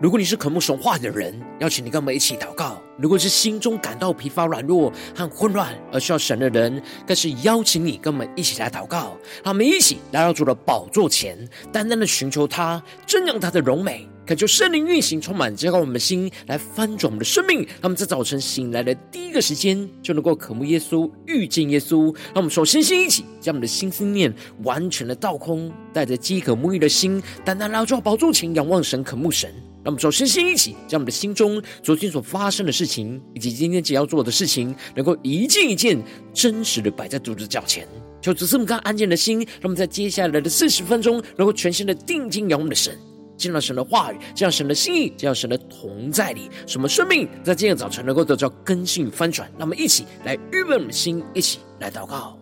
如果你是渴慕神话的人，邀请你跟我们一起祷告；如果是心中感到疲乏、软弱和混乱而需要神的人，更是邀请你跟我们一起来祷告。让我们一起来到主的宝座前，单单的寻求他，正仰他的荣美，恳求圣灵运行，充满浇灌我们的心，来翻转我们的生命。他们在早晨醒来的第一个时间，就能够渴慕耶稣、遇见耶稣。让我们首先先一起将我们的心思念完全的倒空，带着饥渴沐浴的心，单单拉住宝座前仰望神、渴慕神。让我们首先先一起将我们的心中昨天所发生的事情，以及今天只要做的事情，能够一件一件真实的摆在主的脚前。求主赐我们刚安静的心，让我们在接下来的四十分钟，能够全心的定睛仰望的神。见到神的话语，见到神的心意，见到神的同在里，什么生命在今天早晨能够得到更新与翻转？让我们一起来预备我们的心，一起来祷告。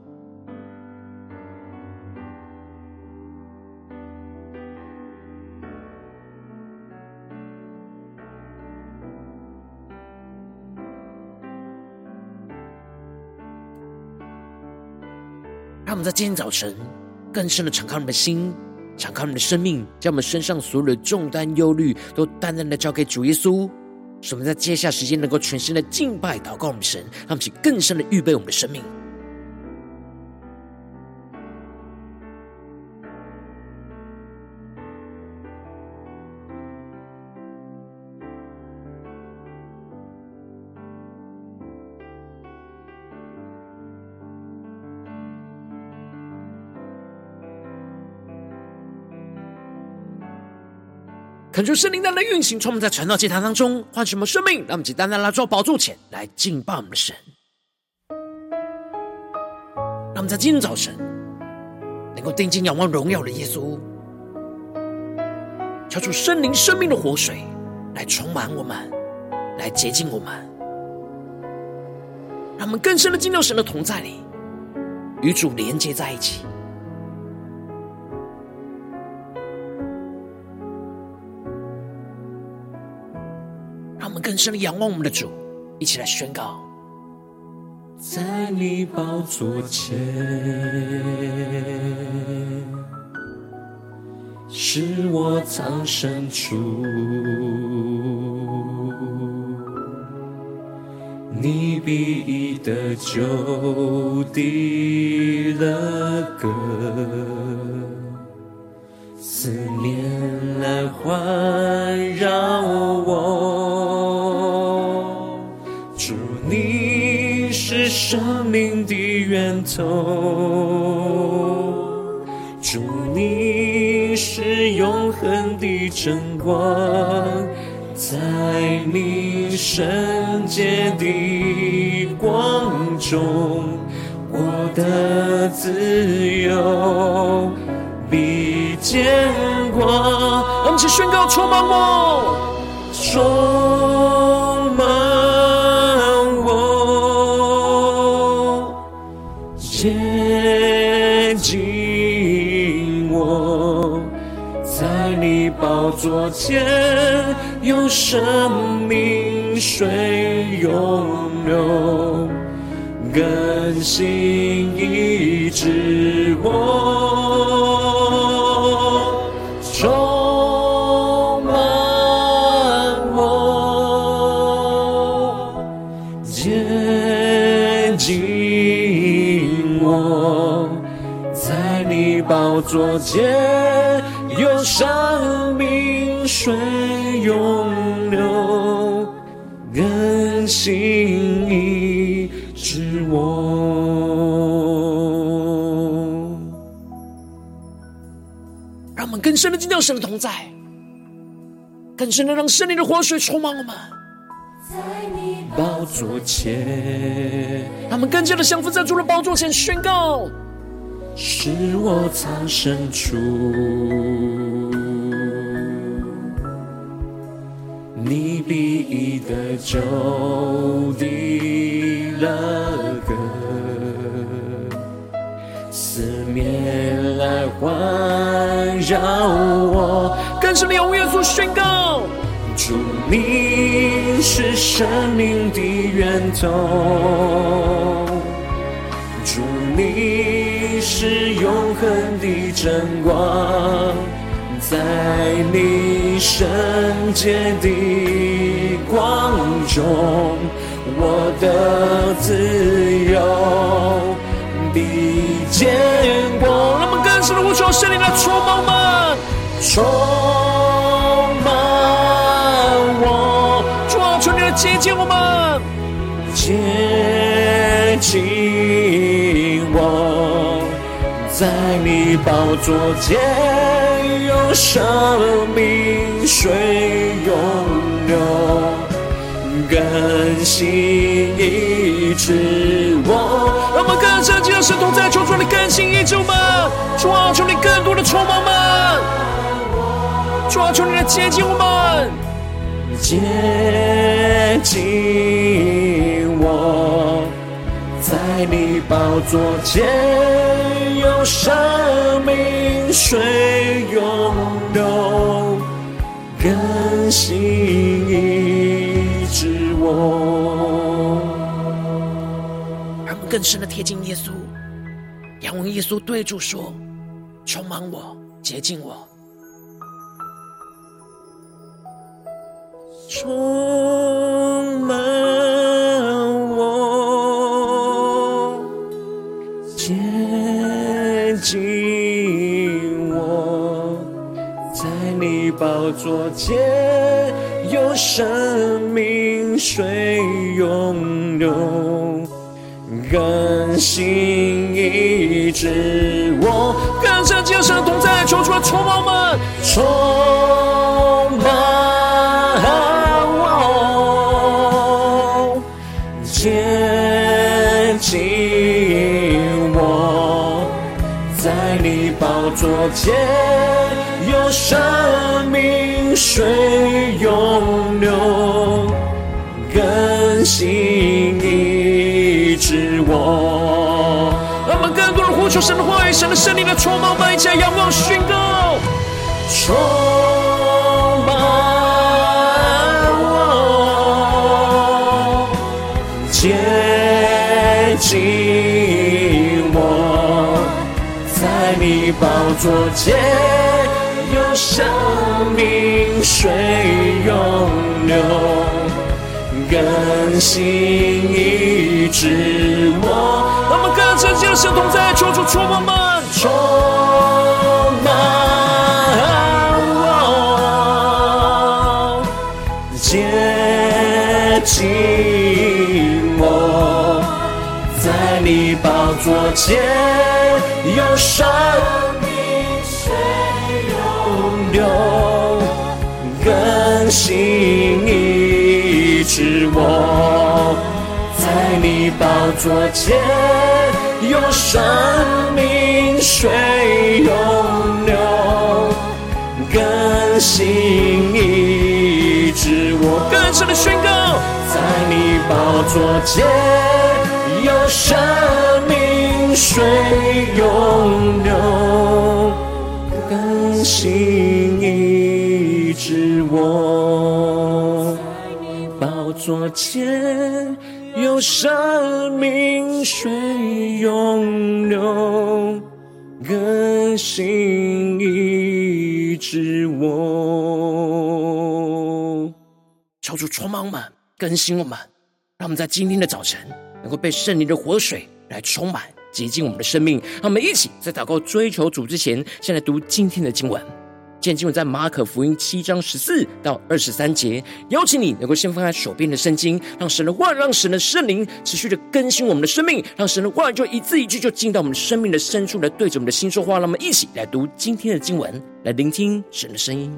让我们在今天早晨更深的敞开我们的心。敞开我们的生命，将我们身上所有的重担、忧虑，都淡淡的交给主耶稣。使我们在接下时间能够全心的敬拜、祷告我们神，让我们去更深的预备我们的生命。恳求圣灵单单运行，充满在传道祭坛当中，唤什么生命？让我们简单的来做宝座前来敬拜我们的神。让我们在今天早晨能够定睛仰望荣耀的耶稣，求主圣灵生命的活水来充满我们，来洁净我们，让我们更深的进入神的同在里，与主连接在一起。更深的仰望我们的主，一起来宣告。在你宝座前，是我藏身处，你必已得救的乐歌，思念来环绕生命的源头，主你是永恒的真光，在你圣洁的光中，我的自由必见光。我们一起宣告：充满我，充宝座前有生命水涌流，更新医治我，充满我，洁净我，在你宝座前。有生命。水涌流，更新医治我。让我们更深的进到神的同在，更深的让圣灵的活水充满我们。在你宝座前，他们更加的降服在主的宝座前，宣告：是我藏身处。你必已得救的乐歌，四面来环绕我。更深的用耶稣宣告：主，你是生命的源头，主，你是永恒的真光。在你圣洁的光中，我的自由的见过。那么更深的呼求圣灵来充满我，充满我，主啊，求你来接近我们，接近在你宝座前。有生命水涌流，更新医治我。让我们更深进入神同在，求主你更新医治我们，主啊，求你更多的充满们，主啊，求你来接近我们，接近我，在你宝座前。有生命水涌流，更新医治我。让我更深的贴近耶稣，仰望耶稣对主说：“充满我，洁净我，充满宝座前，有生命水涌流，更新一直我。更深接受同在，求主来充满我们，充在你宝座前，有生命水涌流，更新医治我。让我们更多人呼求神的话语，神的圣灵的充满我们，一起来仰望宣告，你宝座前，有生命水涌流，甘心一直我。让我们更深进入神同在，求主充满我们，你宝座前，有生命水涌流，更新医治我。更深的宣告，在你宝座前，有生命水涌流，更新医治我。宝座前有生命水涌流，更新医治我。求主充满我们，更新我们，让我们在今天的早晨能够被圣灵的活水来充满。洁净我们的生命，让我们一起在祷告追求主之前，先来读今天的经文。今天经文在马可福音七章十四到二十三节。邀请你能够先翻开手边的圣经，让神的话，让神的圣灵持续的更新我们的生命，让神的话就一字一句就进到我们生命的深处来对着我们的心说话。让我们一起来读今天的经文，来聆听神的声音。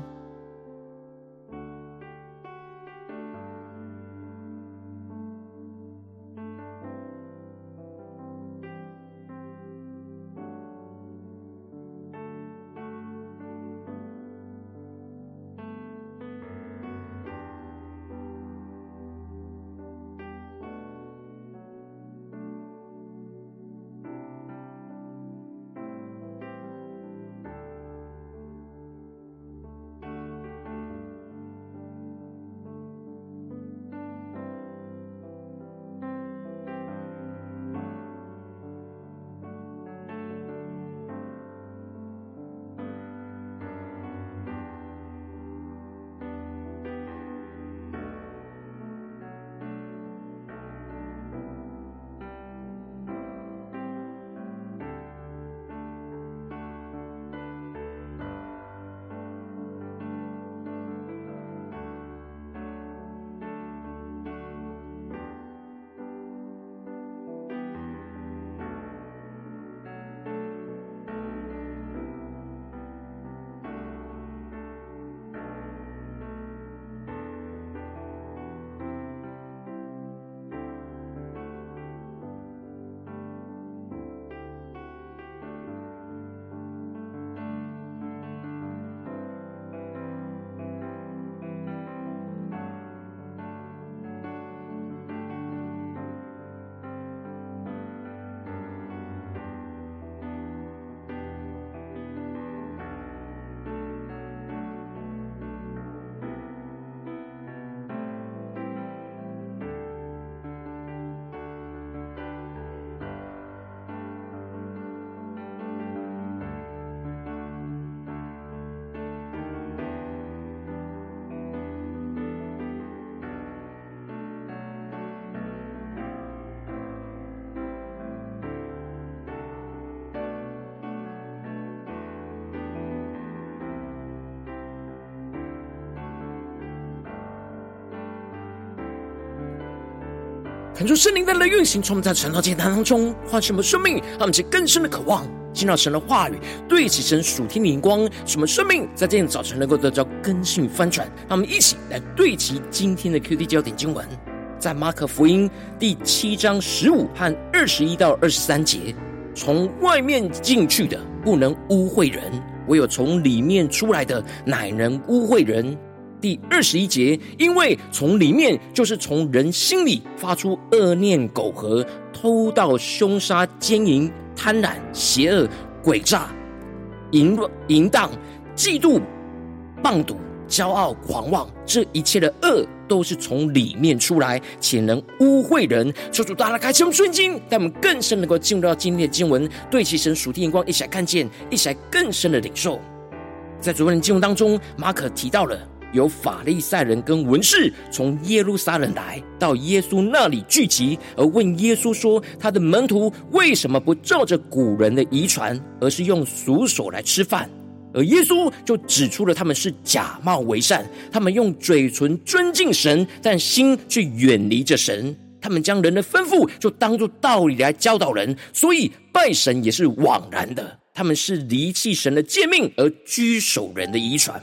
恳求圣灵在的运行，从我们在晨祷祭坛当中唤醒我们生命，让我们去更深的渴望听到神的话语，对齐神属天的灵光，使我们生命在这样早晨能够得到更新翻转。让我们一起来对齐今天的 QD 焦点经文，在马可福音第七章十五和二十一到二十三节，从外面进去的不能污秽人，唯有从里面出来的乃能污秽人。第二十一节，因为从里面就是从人心里发出恶念、苟合、偷盗、凶杀、奸淫、贪婪、邪恶、诡诈、淫乱、淫荡、嫉妒、谤讟、骄傲、狂妄，这一切的恶都是从里面出来，且能污秽人。求主大大开启我们的心，让我们更深能够进入到今天的经文，对其神属天眼光，一起来看见，一起来更深的领受。在昨天的经文当中，马可提到了。有法利赛人跟文士从耶路撒冷来到耶稣那里聚集，而问耶稣说：“他的门徒为什么不照着古人的遗传，而是用俗手来吃饭？”而耶稣就指出了他们是假冒为善，他们用嘴唇尊敬神，但心却远离着神。他们将人的吩咐就当作道理来教导人，所以拜神也是枉然的。他们是离弃神的诫命而居守人的遗传。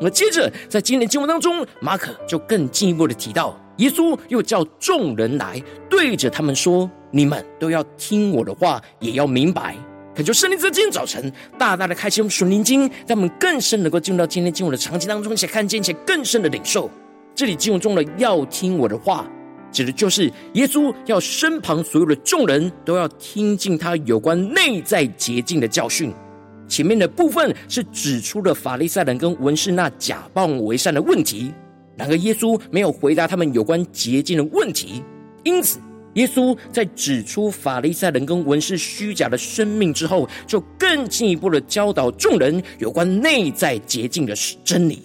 那么接着，在今天经文当中，马可就更进一步的提到，耶稣又叫众人来，对着他们说：“你们都要听我的话，也要明白。”恳求圣灵在今天早晨大大的开启我们属灵经，让我们更深能够进入到今天经文的场景当中，且看见且更深的领受。这里经文中的“要听我的话”，指的就是耶稣要身旁所有的众人都要听进他有关内在洁净的教训。前面的部分是指出了法利赛人跟文士那假扮为善的问题，然而耶稣没有回答他们有关洁净的问题，因此耶稣在指出法利赛人跟文士虚假的生命之后，就更进一步的教导众人有关内在洁净的真理，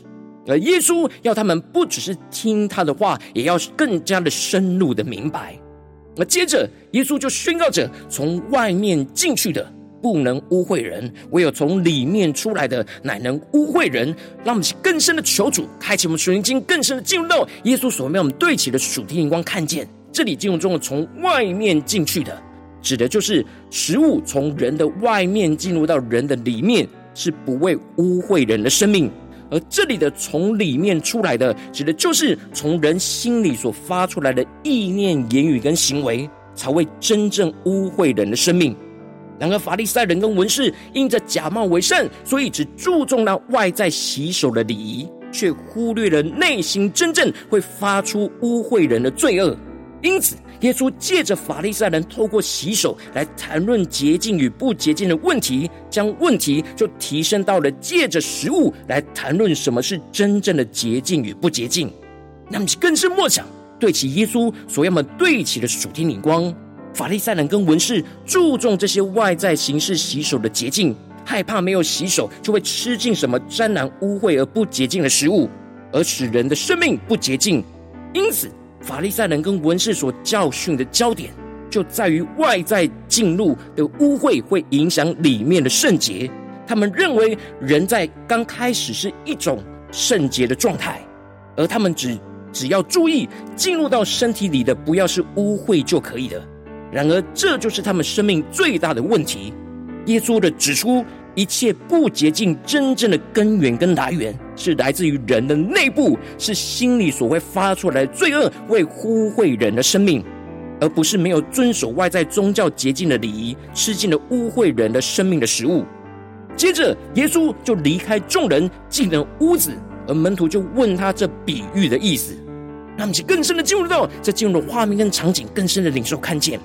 而耶稣要他们不只是听他的话，也要更加的深入的明白。那接着耶稣就宣告着从外面进去的。不能污秽人，唯有从里面出来的，乃能污秽人。让我们更深的求主，开启我们属灵经，更深的进入到耶稣所让我们对齐的属天眼光，看见这里进入中的从外面进去的，指的就是食物从人的外面进入到人的里面，是不会污秽人的生命；而这里的从里面出来的，指的就是从人心里所发出来的意念、言语跟行为，才会真正污秽人的生命。然而，法利赛人跟文士因着假冒为善，所以只注重那外在洗手的礼仪，却忽略了内心真正会发出污秽人的罪恶。因此，耶稣借着法利赛人透过洗手来谈论洁净与不洁净的问题，将问题就提升到了借着食物来谈论什么是真正的洁净与不洁净。那么，更是莫想对齐耶稣所要么对齐的属天灵光。法利赛人跟文士注重这些外在形式洗手的洁净，害怕没有洗手就会吃进什么沾染污秽而不洁净的食物，而使人的生命不洁净。因此，法利赛人跟文士所教训的焦点就在于外在进入的污秽会影响里面的圣洁。他们认为人在刚开始是一种圣洁的状态，而他们只只要注意进入到身体里的不要是污秽就可以了。然而，这就是他们生命最大的问题。耶稣的指出，一切不洁净真正的根源跟来源，是来自于人的内部，是心里所会发出来的罪恶，会污秽人的生命，而不是没有遵守外在宗教洁净的礼仪，吃进了污秽人的生命的食物。接着，耶稣就离开众人，进了屋子，而门徒就问他这比喻的意思。让我们更深的进入到这进入的画面跟场景，更深的领受看见。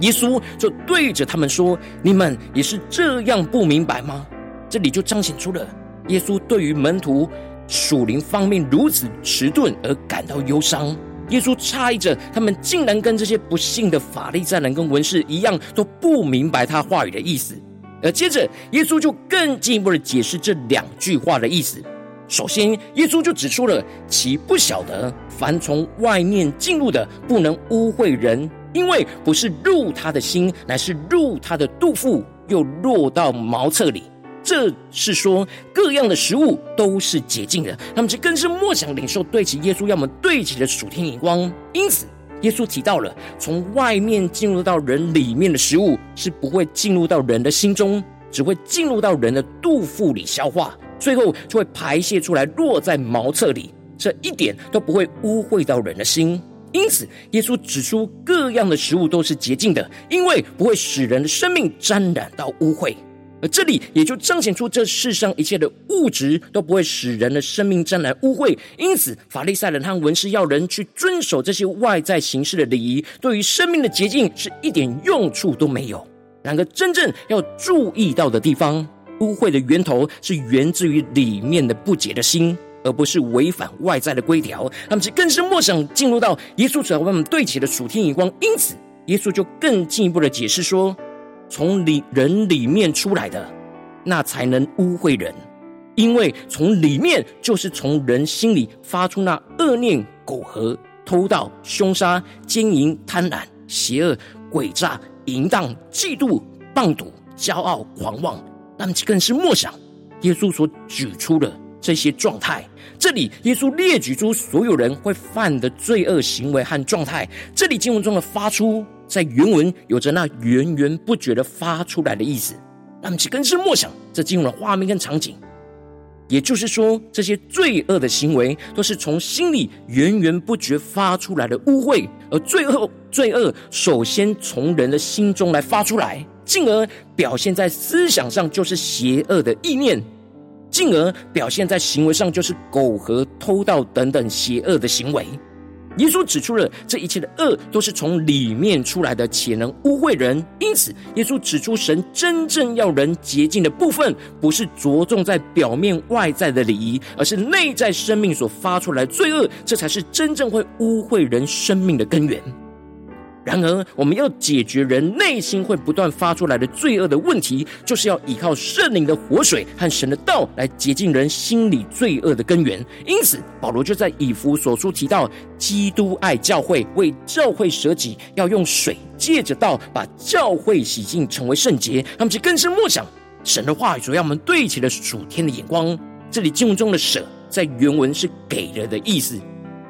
耶稣就对着他们说：“你们也是这样不明白吗？”这里就彰显出了耶稣对于门徒属灵方面如此迟钝而感到忧伤。耶稣诧异着他们竟然跟这些不幸的法利赛人跟文士一样，都不明白他话语的意思。而接着，耶稣就更进一步的解释这两句话的意思。首先，耶稣就指出了：“其不晓得，凡从外面进入的，不能污秽人。”因为不是入他的心，乃是入他的肚腹，又落到茅厕里。这是说各样的食物都是洁净的。那么这更是莫想领受对齐耶稣要么对齐的属天眼光。因此，耶稣提到了，从外面进入到人里面的食物是不会进入到人的心中，只会进入到人的肚腹里消化，最后就会排泄出来，落在茅厕里，这一点都不会污秽到人的心。因此，耶稣指出各样的食物都是洁净的，因为不会使人的生命沾染到污秽。而这里也就彰显出这世上一切的物质都不会使人的生命沾染污秽。因此，法利赛人和文士要人去遵守这些外在形式的礼仪，对于生命的洁净是一点用处都没有。然而，真正要注意到的地方，污秽的源头是源自于里面的不洁的心。而不是违反外在的规条，他们是更深默想进入到耶稣所为我们对齐的属天眼光。因此，耶稣就更进一步的解释说：从里人里面出来的，那才能污秽人，因为从里面就是从人心里发出那恶念、苟合、偷盗、凶杀、奸淫、贪婪、邪恶、诡诈、淫荡、嫉妒、谤讟、骄傲、狂妄。他们更是默想耶稣所举出的这些状态。这里，耶稣列举出所有人会犯的罪恶行为和状态。这里经文中的“发出”在原文有着那源源不绝的发出来的意思。那么，其更是默想这经文的画面跟场景，也就是说，这些罪恶的行为都是从心里源源不绝发出来的污秽，而最后罪恶首先从人的心中来发出来，进而表现在思想上，就是邪恶的意念。进而表现在行为上，就是苟合、偷盗等等邪恶的行为。耶稣指出了这一切的恶都是从里面出来的，且能污秽人。因此，耶稣指出神真正要人洁净的部分，不是着重在表面外在的礼仪，而是内在生命所发出来罪恶，这才是真正会污秽人生命的根源。然而，我们要解决人内心会不断发出来的罪恶的问题，就是要依靠圣灵的活水和神的道来洁净人心里罪恶的根源。因此，保罗就在以弗所书提到，基督爱教会，为教会舍己，要用水借着道把教会洗净，成为圣洁。他们就更深默想神的话语，主要我们对齐了属天的眼光。这里经文中的“舍”在原文是给了的意思，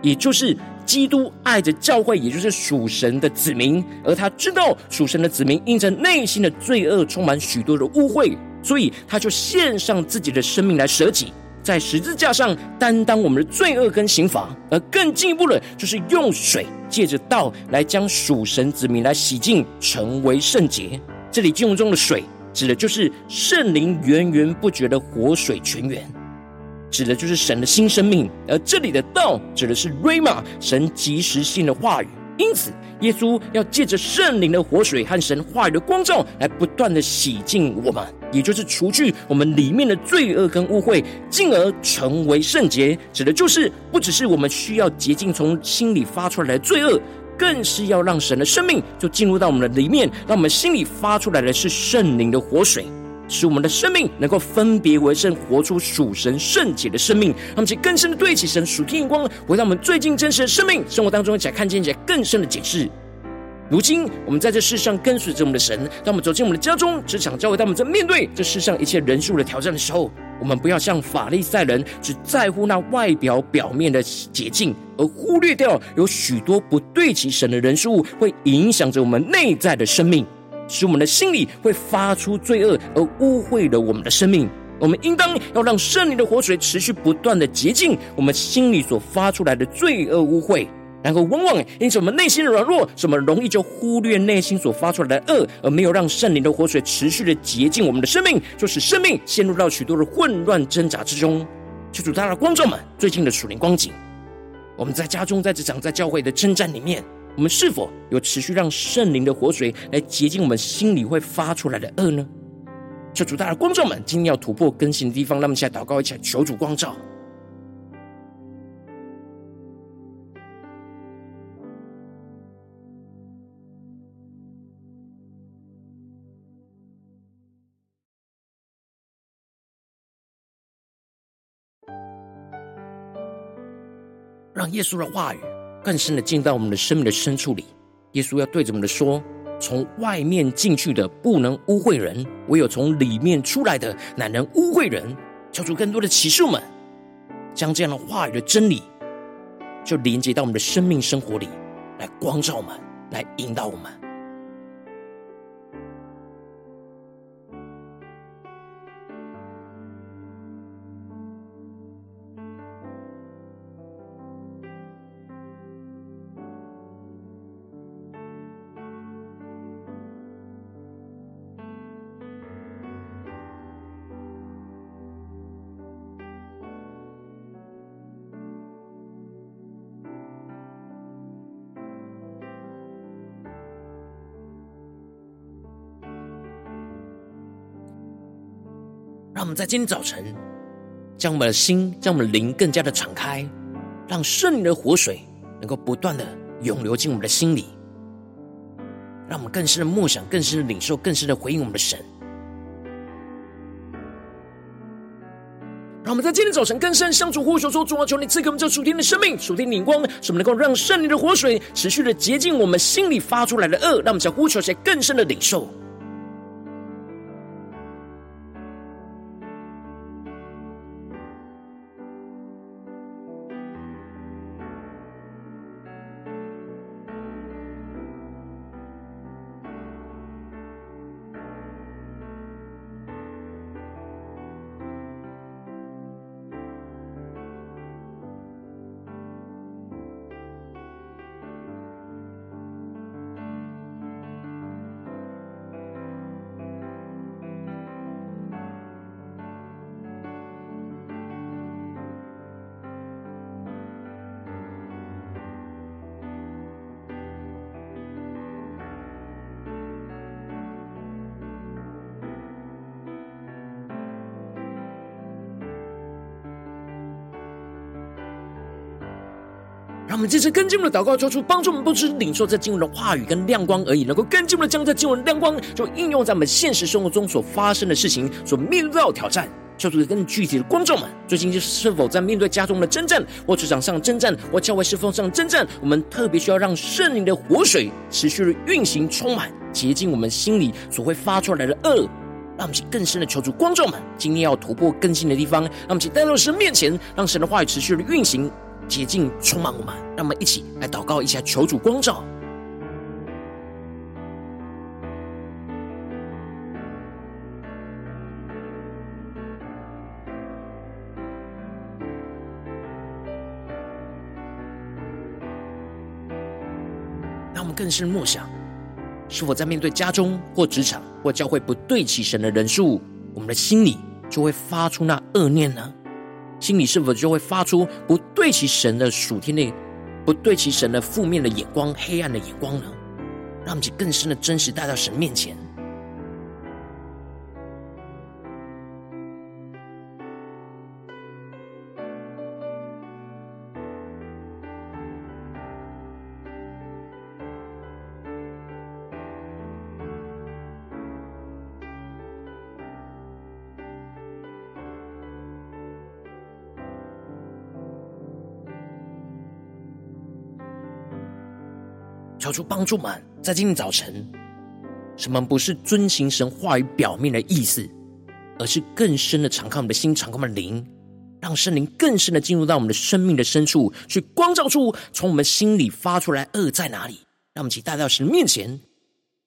也就是。基督爱着教会，也就是属神的子民，而他知道属神的子民因着内心的罪恶，充满许多的污秽，所以他就献上自己的生命来舍己，在十字架上担当我们的罪恶跟刑罚。而更进一步的，就是用水借着道来将属神子民来洗净，成为圣洁。这里经文中的水，指的就是圣灵源源不绝的活水泉源。指的就是神的新生命，而这里的道指的是 Rhema，神及时性的话语。因此，耶稣要借着圣灵的活水和神话语的光照，来不断的洗净我们，也就是除去我们里面的罪恶跟污秽，进而成为圣洁。指的就是不只是我们需要洁净从心里发出来的罪恶，更是要让神的生命就进入到我们的里面，让我们心里发出来的是圣灵的活水。使我们的生命能够分别为圣，活出属神圣洁的生命。让我们更深的对齐神属天眼光，回到我们最近真实的生命生活当中，一起来看见一些更深的解释。如今，我们在这世上跟随着我们的神，当我们走进我们的家中、职场、教会，当我们在面对这世上一切人数的挑战的时候，我们不要像法利赛人，只在乎那外表表面的洁净，而忽略掉有许多不对齐神的人数，会影响着我们内在的生命。使我们的心里会发出罪恶，而污秽了我们的生命。我们应当要让圣灵的活水持续不断的洁净我们心里所发出来的罪恶污秽。然后，往往因此我们内心的软弱，什么容易就忽略内心所发出来的恶，而没有让圣灵的活水持续的洁净我们的生命，就使生命陷入到许多的混乱挣扎之中。求主，大家的观众们，最近的属灵光景，我们在家中、在职场、在教会的征战里面。我们是否有持续让圣灵的活水来洁净我们心里会发出来的恶呢？求主，大的观众们，今天要突破更新的地方，让我们一起来祷告，一起来求主光照。让耶稣的话语。更深的进到我们的生命的深处里，耶稣要对着我们说：从外面进去的不能污秽人，唯有从里面出来的乃能污秽人。求主更多的启示我们，将这样的话语的真理，就连接到我们的生命生活里，来光照我们，来引导我们。在今天早晨，将我们的心、将我们的灵更加的敞开，让圣灵的活水能够不断的涌流进我们的心里，让我们更深的默想、更深的领受、更深的回应我们的神。让我们在今天早晨更深相处呼求说：“主啊，求你赐给我们这属天的生命、属天的灵光，使我们能够让圣灵的活水持续的洁净我们心里发出来的恶，让我们想呼求些更深的领受。”我们这次跟进我们的祷告，求主帮助我们，不只是领受这经文的话语跟亮光而已，能够跟进我们将这经文的亮光，就应用在我们现实生活中所发生的事情，所面对到的挑战。求主更具体的观众们，最近就是是否在面对家中的征战，或职场上征战，或教会侍奉上征战？我们特别需要让圣灵的活水持续的运行，充满洁净我们心里所会发出来的恶，让我们去更深的求主观众们，今天要突破更新的地方，让我们去带到神面前，让神的话语持续的运行。洁净充满我们，让我们一起来祷告一下，求主光照。让我们更深默想，是否在面对家中或职场或教会不对起神的人数，我们的心里就会发出那恶念呢？心里是否就会发出不对其神的属天的、不对其神的负面的眼光、黑暗的眼光呢？让我们更深的真实带到神面前。主帮助们，在今天早晨，什么不是遵行神话语表面的意思，而是更深的敞开我们的心，敞开我们的灵，让圣灵更深的进入到我们的生命的深处，去光照出从我们心里发出来恶在哪里。让我们一起带到神面前，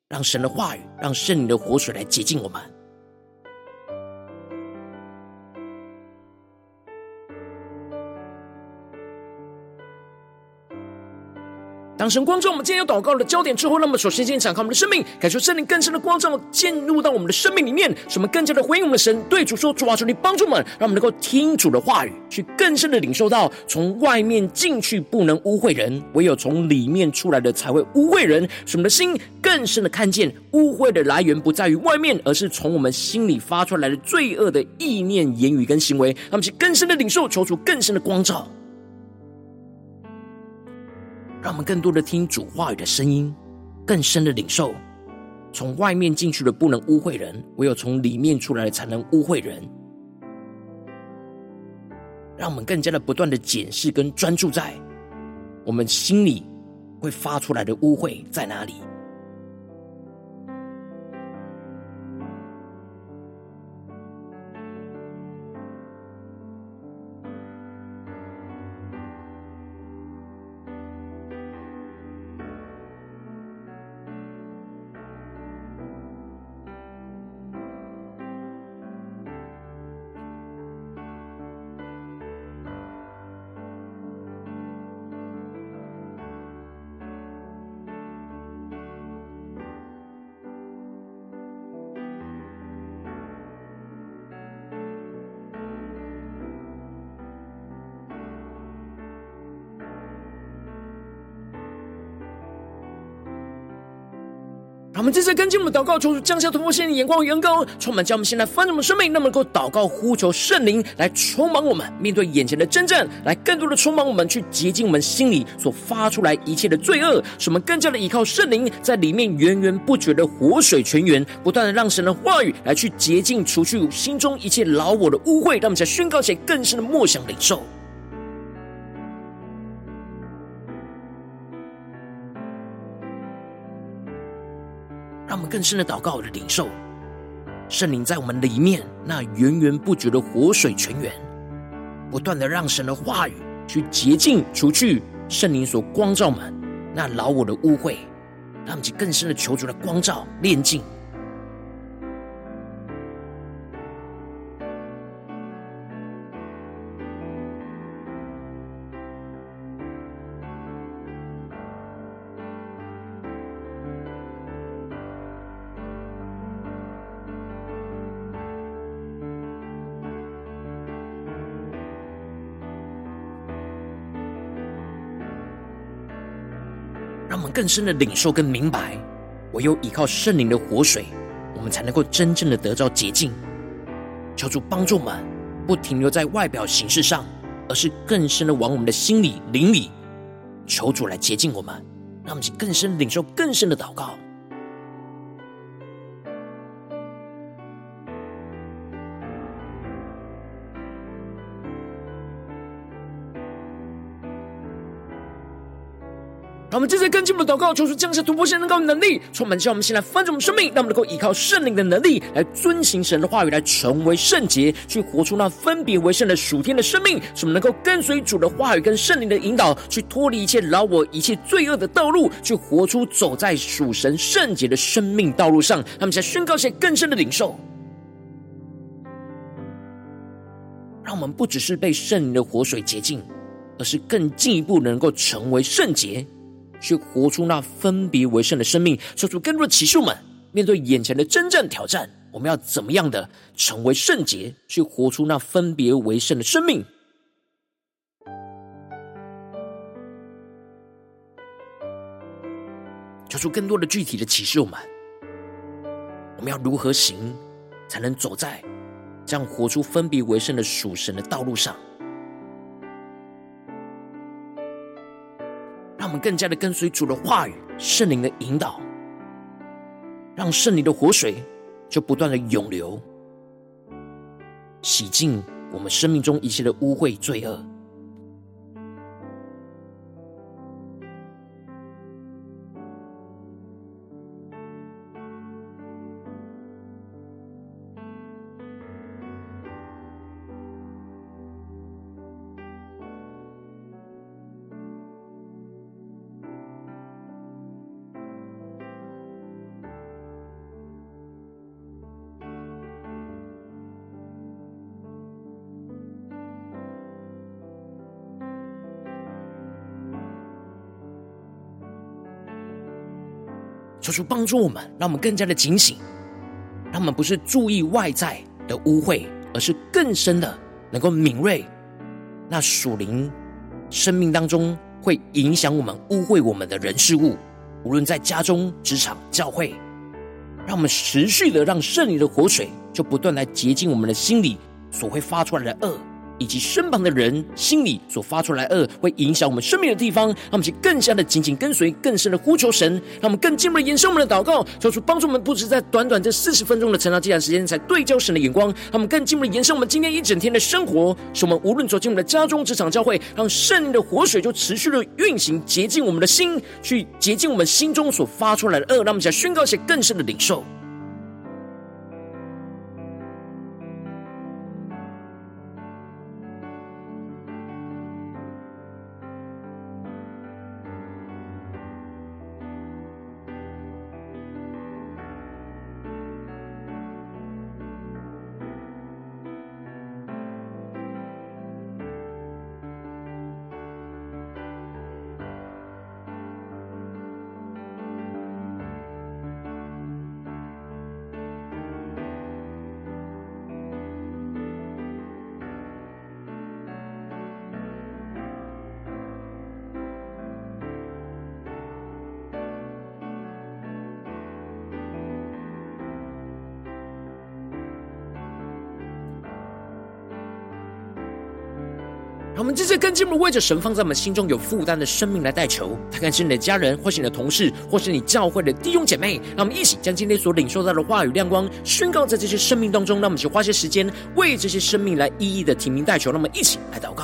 让神的话语，让圣灵的活水来洁净我们。当神光照我们今天有祷告的焦点之后，那么首先先敞开我们的生命，感受圣灵更深的光照进入到我们的生命里面，使我们更加的回应我们的神。对主说：“主啊，求你帮助我们，让我们能够听主的话语，去更深的领受到，从外面进去不能污秽人，唯有从里面出来的才会污秽人。使我们的心更深的看见，污秽的来源不在于外面，而是从我们心里发出来的罪恶的意念、言语跟行为。让我们去更深的领受，求主更深的光照。”让我们更多的听主话语的声音，更深的领受。从外面进去的不能污秽人，唯有从里面出来的才能污秽人。让我们更加的不断的检视跟专注在我们心里会发出来的污秽在哪里。我们这次跟进我们祷告，求主降下突破性的眼光与恩膏，充满将我们现在翻转我们生命，那么能够祷告呼求圣灵来充满我们，面对眼前的征战，来更多的充满我们，去洁净我们心里所发出来一切的罪恶，使我们更加的依靠圣灵，在里面源源不绝的活水泉源，不断的让神的话语来去洁净，除去心中一切老我的污秽，让我们才宣告起更深的默想领受。更深的祷告的领受圣灵在我们里面那源源不绝的活水泉源，不断的让神的话语去洁净除去圣灵所光照们那老我的污秽，让其更深的求主的光照炼净。更深的领受跟明白，唯有依靠圣灵的活水，我们才能够真正的得到洁净。求主帮助我们，不停留在外表形式上，而是更深的往我们的心里灵里，求主来洁净我们，让我们去更深领受更深的祷告。让我们接着跟进我们的祷告，求主降下突破性能高的能力，充满叫我们先来翻转我们生命，让我们能够依靠圣灵的能力来遵行神的话语，来成为圣洁，去活出那分别为圣的属天的生命。使我们能够跟随主的话语跟圣灵的引导，去脱离一切老我、一切罪恶的道路，去活出走在属神圣洁的生命道路上。他们在宣告一些更深的领受，让我们不只是被圣灵的活水洁净，而是更进一步能够成为圣洁。去活出那分别为圣的生命，说出更多的启示们。面对眼前的征战挑战，我们要怎么样的成为圣洁，去活出那分别为圣的生命？求出更多的具体的启示我们。我们要如何行，才能走在这样活出分别为圣的属神的道路上？我们更加的跟随主的话语、圣灵的引导，让圣灵的活水就不断的涌流，洗净我们生命中一切的污秽罪恶。求主帮助我们，让我们更加的警醒，让我们不是注意外在的污秽，而是更深的能够敏锐那属灵生命当中会影响我们污秽我们的人事物，无论在家中、职场、教会，让我们持续的让圣灵的活水就不断来洁净我们的心里所会发出来的恶。以及身旁的人心里所发出来恶，会影响我们生命的地方，让我们去更加的紧紧跟随，更深的呼求神，让我们更进一步的延伸我们的祷告，求主帮助我们，不止在短短这四十分钟的晨祷这段时间，才对焦神的眼光，让我们更进一步的延伸我们今天一整天的生活，使我们无论走进我们的家中、职场、教会，让圣灵的活水就持续的运行，洁净我们的心，去洁净我们心中所发出来的恶，让我们来宣告一些更深的领受。更进一步为着神放在我们心中有负担的生命来代求。他看是你的家人，或是你的同事，或是你教会的弟兄姐妹。让我们一起将今天所领受到的话语亮光宣告在这些生命当中。让我们就花些时间为这些生命来一一的提名代求。让我们一起来祷告。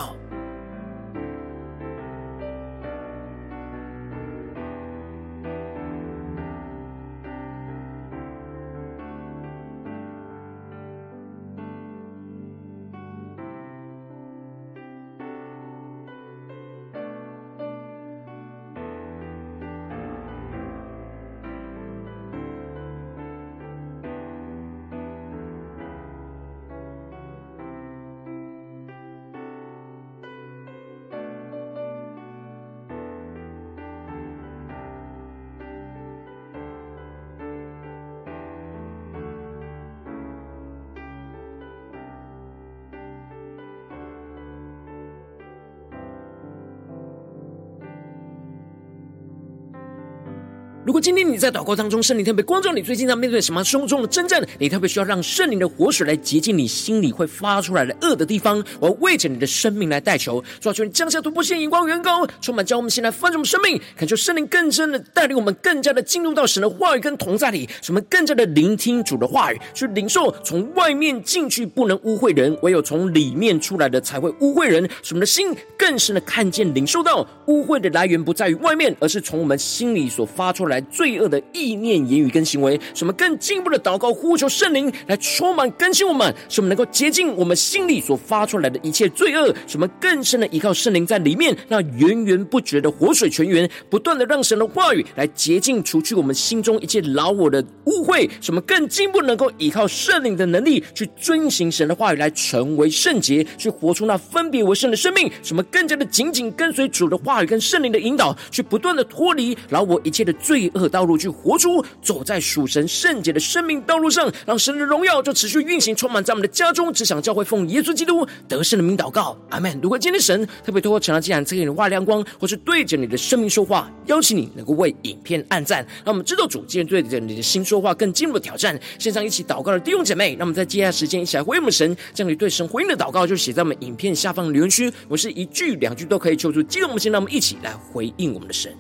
果今天你在祷告当中，圣灵特别光照你，最近在面对什么生活中的征战，你特别需要让圣灵的活水来洁净你心里会发出来的恶的地方。我要为着你的生命来代求，主啊，求你降下突破性眼光，远高，充满将我们心来翻转生命，恳求圣灵更深的带领我们，更加的进入到神。的话语跟同在里，使我们更加的聆听主的话语，去领受从外面进去不能污秽人，唯有从里面出来的才会污秽人。使我们的心更深的看见、领受到污秽的来源不在于外面，而是从我们心里所发出来。罪恶的意念、言语跟行为，使我们更进一步的祷告，呼求圣灵来充满更新我们，使我们能够洁净我们心里所发出来的一切罪恶，使我们更深的依靠圣灵在里面，那源源不绝的活水泉源，不断的让神的话语来洁净，除去我们心中一切老我的污秽，使我们更进一步能够依靠圣灵的能力去遵行神的话语，来成为圣洁，去活出那分别为圣的生命，使我们更加的紧紧跟随主的话语跟圣灵的引导，去不断的脱离老我一切的罪。恶道路去活出，走在属神圣洁的生命道路上，让神的荣耀就持续运行，充满在我们的家中。只想教会奉耶稣基督得胜的名祷告，阿门。如果今天神特别透过《晨祷祭坛》赐给你的亮光，或是对着你的生命说话，邀请你能够为影片按赞，让我们知道主今天对着你的心说话，更进一步的挑战。线上一起祷告的弟兄姐妹，让我们在接下来时间一起来回应我们神，将你对神回应的祷告就写在我们影片下方的留言区。我是一句两句都可以求助激动我们心，让我们一起来回应我们的神。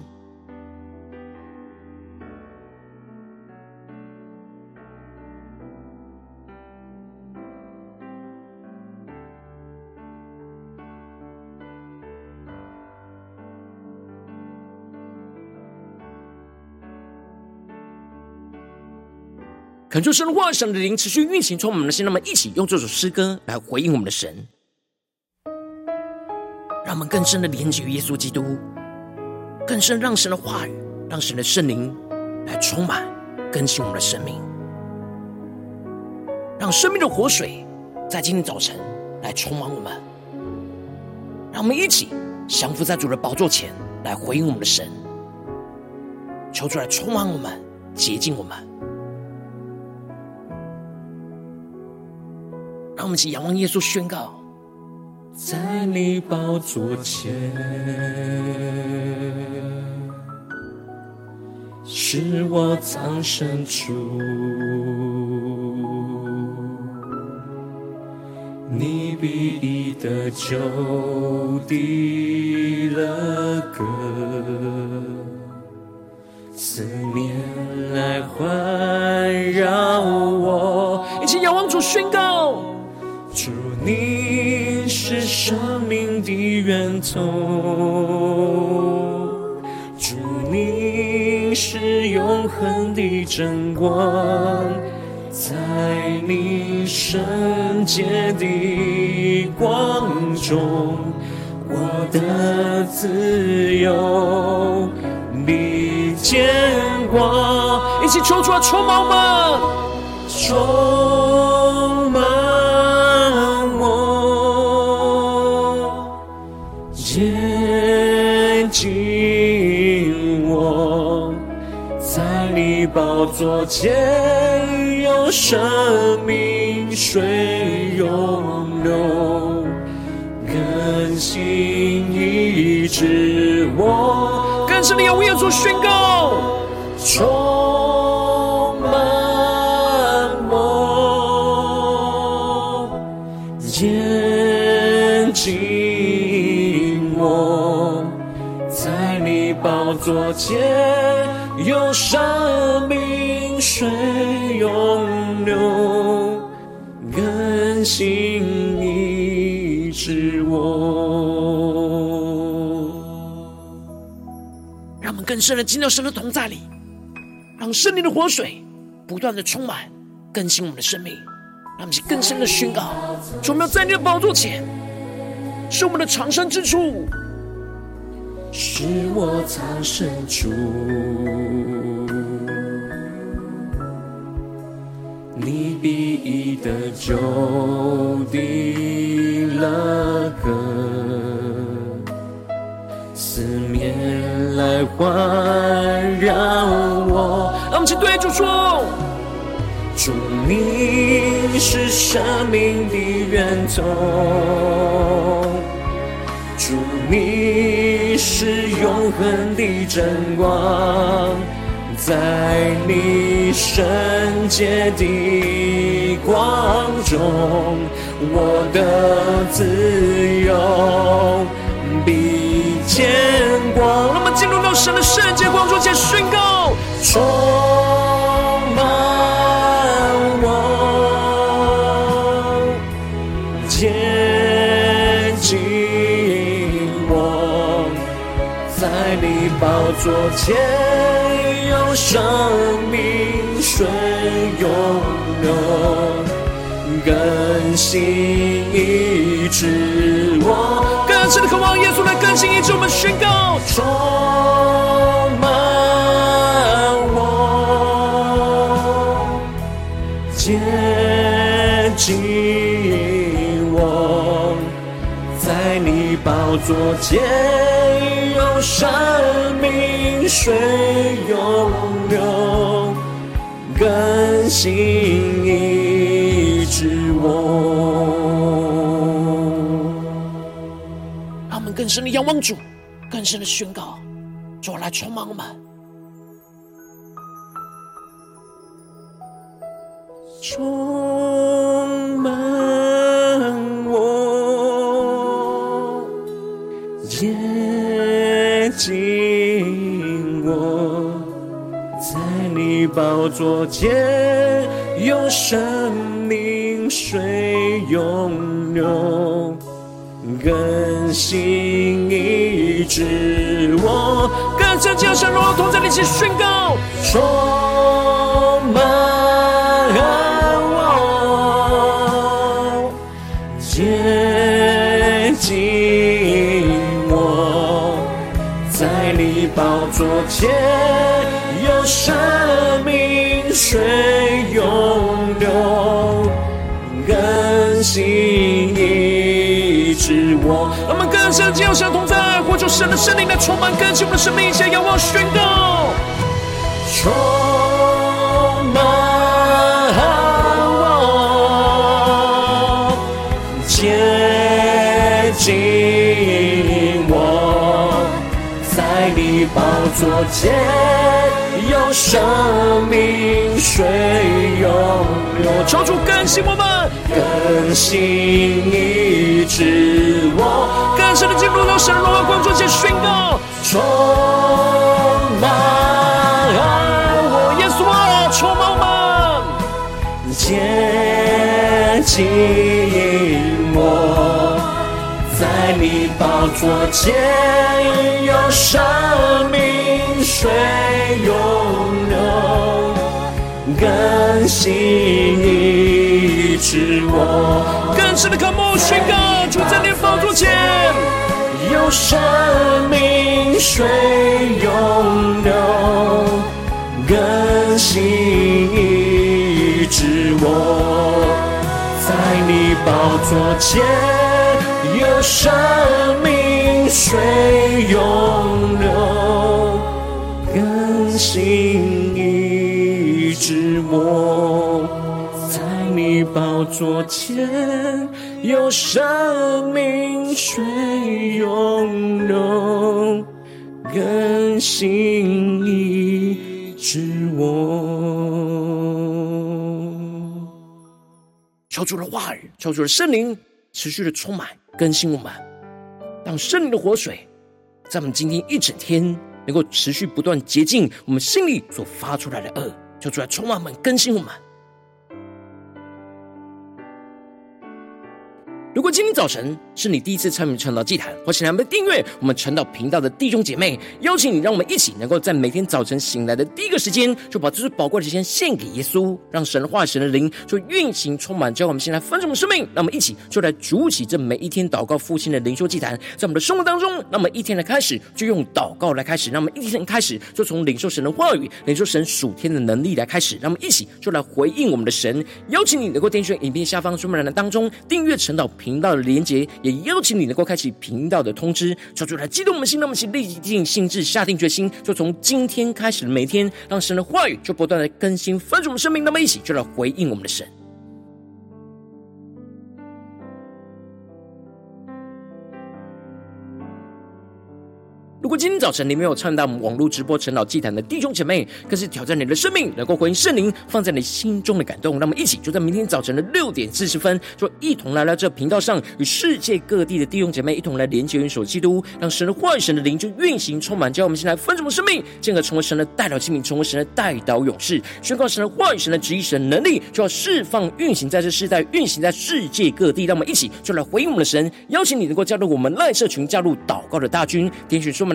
恳求神的话，神的灵持续运行，充满我们的心。让我们一起用这首诗歌来回应我们的神，让我们更深的连接于耶稣基督，更深让神的话语，让神的圣灵来充满更新我们的生命，让生命的活水在今天早晨来充满我们。让我们一起降服在主的宝座前来回应我们的神，求主来充满我们，洁净我们。让我们一起仰望耶稣，宣告：在你宝座前，是我藏身处，你必已得救的了歌，四面来环绕我。一起仰望主，宣告。你是生命的源头；主，你是永恒的真光，在你圣洁的光中，我的自由你见光。一起求主啊，充满我们，充宝座前有生命水涌流，更新医治我。更深的要为耶稣宣告，充满我，洁净在你宝座前有生命涌流，更新医治我。让我们更深的进到神的同在里，让圣灵的活水不断的充满更新我们的生命，让我们去更深的宣告：主，我们要在你的宝座前，是我们的藏身之处。是我藏身处，你必已得救的乐歌，四面来环绕我。让我们去对主说：主，你是生命的源头。主，你是永恒的真光，在你圣洁的光中，我的自由比见光。那么进入到神的圣洁光中前宣告：充满我，洁净我，在你。宝座前生命水涌流，更新医治我。更深的渴望耶稣来更新医治我们，宣告充满我，接近我，在你宝座前。有生命水涌流，更新医治我。让我们更深的仰望主，更深的宣告，主来充满我们，充你宝座前有生命水涌流，更新医治我。更深将神荣耀同在你一起宣告，充满我，接近我。在你宝座前求神的圣灵来充满更新我们的生命，一起仰望宣告，充满我，接近我。在你宝座前有生命水涌流，求主更新我们，更新医治我，更深的进入到神荣耀光中前宣告，充满我，耶稣啊，充满我们，接近我。在你宝座前有生命水涌流，更新你医治我。更深的渴慕宣告，就在你宝座前有生命水涌流，更新医治我。在你宝座前。有生命水涌流，更新医治我。在你宝座前，有生命水涌流，更新医治我。求主的话语，求主的圣灵持续的充满。更新我们，让圣灵的活水在我们今天一整天能够持续不断洁净我们心里所发出来的恶，求主来充满我们，更新我们。如果今天早晨是你第一次参与晨祷祭坛，或是来没订阅我们晨祷频道的弟兄姐妹，邀请你，让我们一起能够在每天早晨醒来的第一个时间，就把这最宝贵的时间献给耶稣，让神的话语、神的灵就运行充满，叫我们先来分盛我们生命。让我们一起就来主起这每一天祷告复兴的灵修祭坛，在我们的生活当中，那么一天的开始就用祷告来开始，那么一天开始就从领受神的话语、领受神属天的能力来开始，让我们一起就来回应我们的神。邀请你能够点选影片下方说明栏的当中订阅晨祷频频道的连结，也邀请你能够开启频道的通知，说出来激动我们心，让我们一起立定心志，下定决心，就从今天开始的每天，让神的话语就不断的更新翻转我们生命，那么一起就来回应我们的神。如果今天早晨你没有参与到我们网络直播陈老祭坛的弟兄姐妹，更是挑战你的生命，能够回应圣灵放在你心中的感动。让我们一起就在明天早晨的六点四十分，就一同来到这频道上，与世界各地的弟兄姐妹一同来连接、元首基督，让神的话语、神的灵就运行充满。叫我们先来分盛生命，进而成为神的代表器皿，成为神的代祷勇士，宣告神的话语、神的旨意、神的能力，就要释放、运行在这世代，运行在世界各地。让我们一起就来回应我们的神，邀请你能够加入我们赖社群，加入祷告的大军，点选说明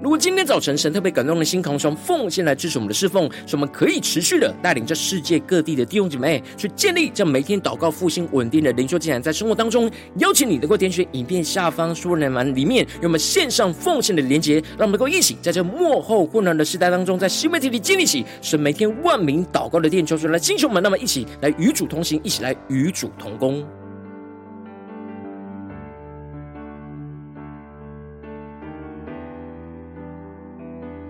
如果今天早晨神特别感动的心，从奉献来支持我们的侍奉，使我们可以持续的带领着世界各地的弟兄姐妹去建立这每天祷告复兴稳定的灵修进展，在生活当中，邀请你能够点选影片下方说明栏里面有我们线上奉献的连结，让我们能够一起在这幕后混乱的时代当中，在新媒体里建立起神每天万名祷告的殿，求主来弟兄们，那么一起来与主同行，一起来与主同工。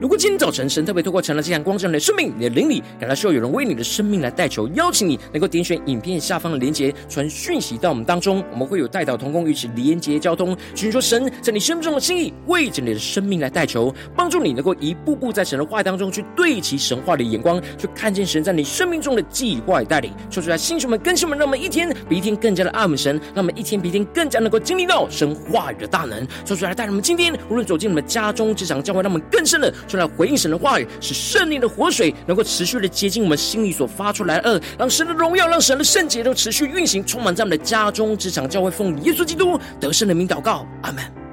如果今天早晨神特别透过晨祷祭坛光照你的生命，你的灵里感到需要有人为你的生命来代求，邀请你能够点选影片下方的连结，传讯息到我们当中，我们会有代祷同工与其连结交通，寻求神在你生命中的心意，为着你的生命来代求，帮助你能够一步步在神的话当中去对齐神话的眼光，去看见神在你生命中的计划与带领，说出来，弟兄们、更新们，让我们一天比一天更加的爱我们神，让我们一天比一天更加能够经历到神话语的大能，说出来，带我们今天无论走进我们家中、职场、教会，让我们更深的。出来回应神的话语，使圣灵的活水能够持续的接近我们心里所发出来的恶，让神的荣耀，让神的圣洁都持续运行，充满在我们的家中、职场、教会，奉耶稣基督得胜的名祷告，阿门。